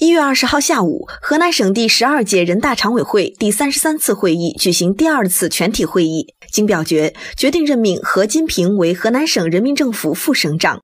一月二十号下午河南省第十二届人大常委会第三十三次会议举行第二次全体会议经表决决定任命何金平为河南省人民政府副省长。